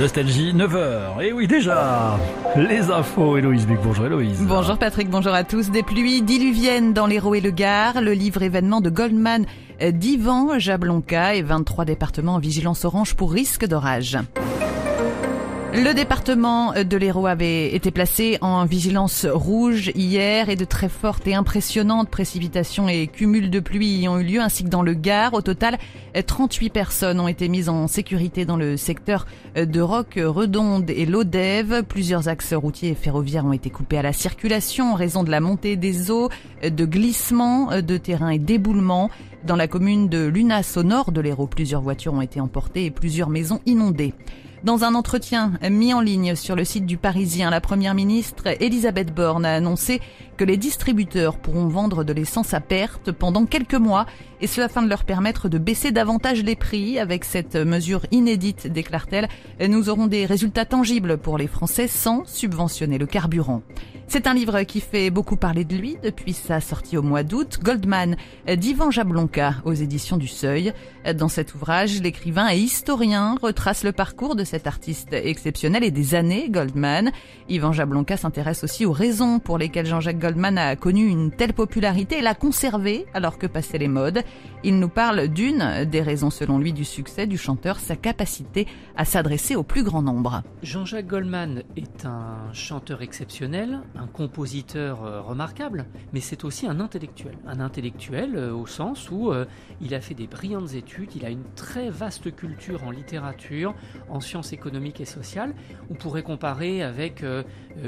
Nostalgie 9h. Et oui déjà, les infos. Héloïse Buc, bonjour Héloïse. Bonjour Patrick, bonjour à tous. Des pluies diluviennes dans l'Hérault et le Gard. Le livre événement de Goldman d'Ivan Jablonka et 23 départements en vigilance orange pour risque d'orage. Le département de l'Hérault avait été placé en vigilance rouge hier et de très fortes et impressionnantes précipitations et cumuls de pluie y ont eu lieu ainsi que dans le Gard. Au total, 38 personnes ont été mises en sécurité dans le secteur de Roque, Redonde et Lodève. Plusieurs axes routiers et ferroviaires ont été coupés à la circulation en raison de la montée des eaux, de glissements de terrain et d'éboulements. Dans la commune de Lunas au nord de l'Hérault, plusieurs voitures ont été emportées et plusieurs maisons inondées. Dans un entretien mis en ligne sur le site du Parisien, la première ministre Elisabeth Borne a annoncé que les distributeurs pourront vendre de l'essence à perte pendant quelques mois et cela afin de leur permettre de baisser davantage les prix. Avec cette mesure inédite, déclare-t-elle, nous aurons des résultats tangibles pour les Français sans subventionner le carburant. C'est un livre qui fait beaucoup parler de lui depuis sa sortie au mois d'août. Goldman d'Ivan Jablonka aux éditions du Seuil. Dans cet ouvrage, l'écrivain et historien retrace le parcours de cet artiste exceptionnel et des années Goldman. Ivan Jablonka s'intéresse aussi aux raisons pour lesquelles Jean-Jacques Goldman a connu une telle popularité et l'a conservé alors que passaient les modes. Il nous parle d'une des raisons selon lui du succès du chanteur, sa capacité à s'adresser au plus grand nombre. Jean-Jacques Goldman est un chanteur exceptionnel, un compositeur euh, remarquable, mais c'est aussi un intellectuel. Un intellectuel euh, au sens où euh, il a fait des brillantes études, il a une très vaste culture en littérature, en sciences économiques et sociales. On pourrait comparer avec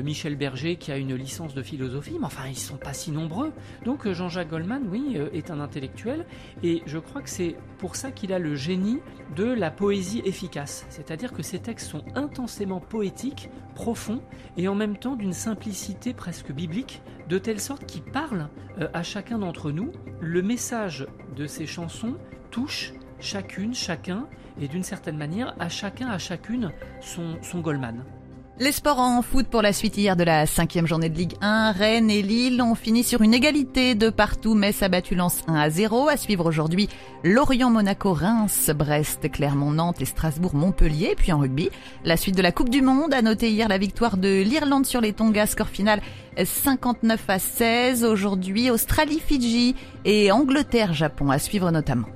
Michel Berger qui a une licence de philosophie, mais enfin ils ne sont pas si nombreux. Donc Jean-Jacques Goldman, oui, est un intellectuel, et je crois que c'est pour ça qu'il a le génie de la poésie efficace. C'est-à-dire que ses textes sont intensément poétiques, profonds, et en même temps d'une simplicité presque biblique, de telle sorte qu'il parle euh, à chacun d'entre nous. Le message de ces chansons touche chacune, chacun, et d'une certaine manière, à chacun, à chacune, son, son Goldman. Les sports en foot pour la suite hier de la cinquième journée de Ligue 1. Rennes et Lille ont fini sur une égalité de partout. Metz a battu Lens 1 à 0. À suivre aujourd'hui Lorient, Monaco, Reims, Brest, Clermont, Nantes et Strasbourg, Montpellier. Puis en rugby, la suite de la Coupe du Monde a noté hier la victoire de l'Irlande sur les Tonga. Score final 59 à 16. Aujourd'hui, Australie, Fidji et Angleterre, Japon à suivre notamment.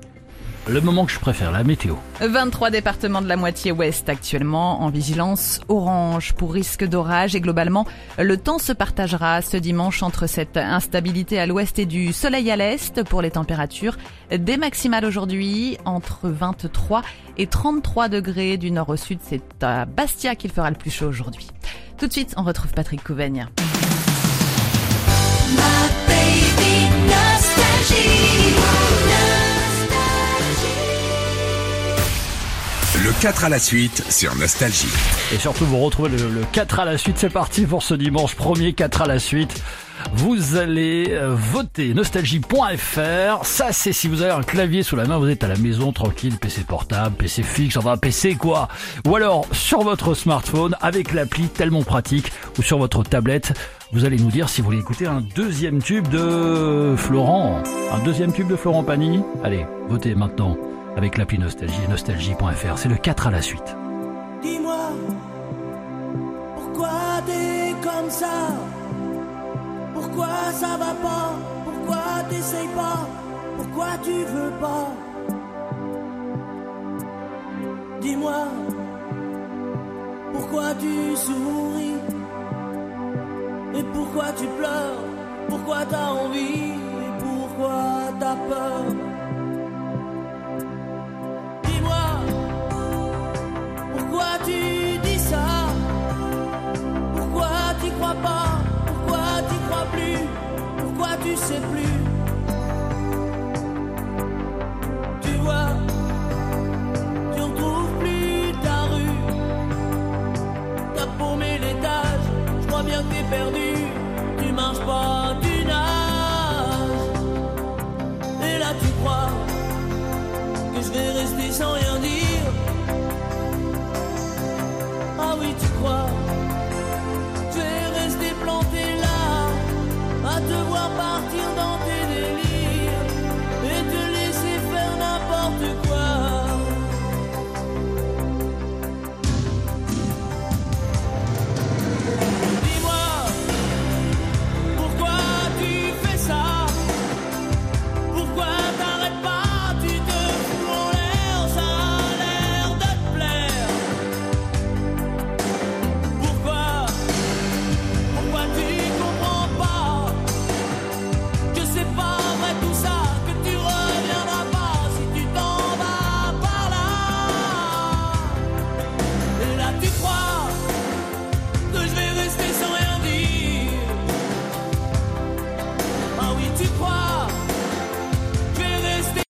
Le moment que je préfère, la météo. 23 départements de la moitié ouest actuellement en vigilance orange pour risque d'orage et globalement le temps se partagera ce dimanche entre cette instabilité à l'ouest et du soleil à l'est pour les températures. Des maximales aujourd'hui entre 23 et 33 degrés du nord au sud. C'est à Bastia qu'il fera le plus chaud aujourd'hui. Tout de suite, on retrouve Patrick Couvaigne. Le 4 à la suite sur Nostalgie. Et surtout, vous retrouvez le, 4 à la suite. C'est parti pour ce dimanche premier 4 à la suite. Vous allez euh, voter nostalgie.fr. Ça, c'est si vous avez un clavier sous la main, vous êtes à la maison tranquille, PC portable, PC fixe, enfin PC quoi. Ou alors sur votre smartphone avec l'appli tellement pratique ou sur votre tablette. Vous allez nous dire si vous voulez écouter un deuxième tube de Florent. Un deuxième tube de Florent Pagny. Allez, votez maintenant avec l'appli Nostalgie et nostalgie.fr. C'est le 4 à la suite. Dis-moi, pourquoi t'es comme ça? Pourquoi ça va pas? Pourquoi t'essayes pas? Pourquoi tu veux pas? Dis-moi, pourquoi tu souris? Et pourquoi tu pleures? Pourquoi t'as envie? Et pourquoi t'as peur? Pourquoi tu crois plus? Pourquoi tu sais plus?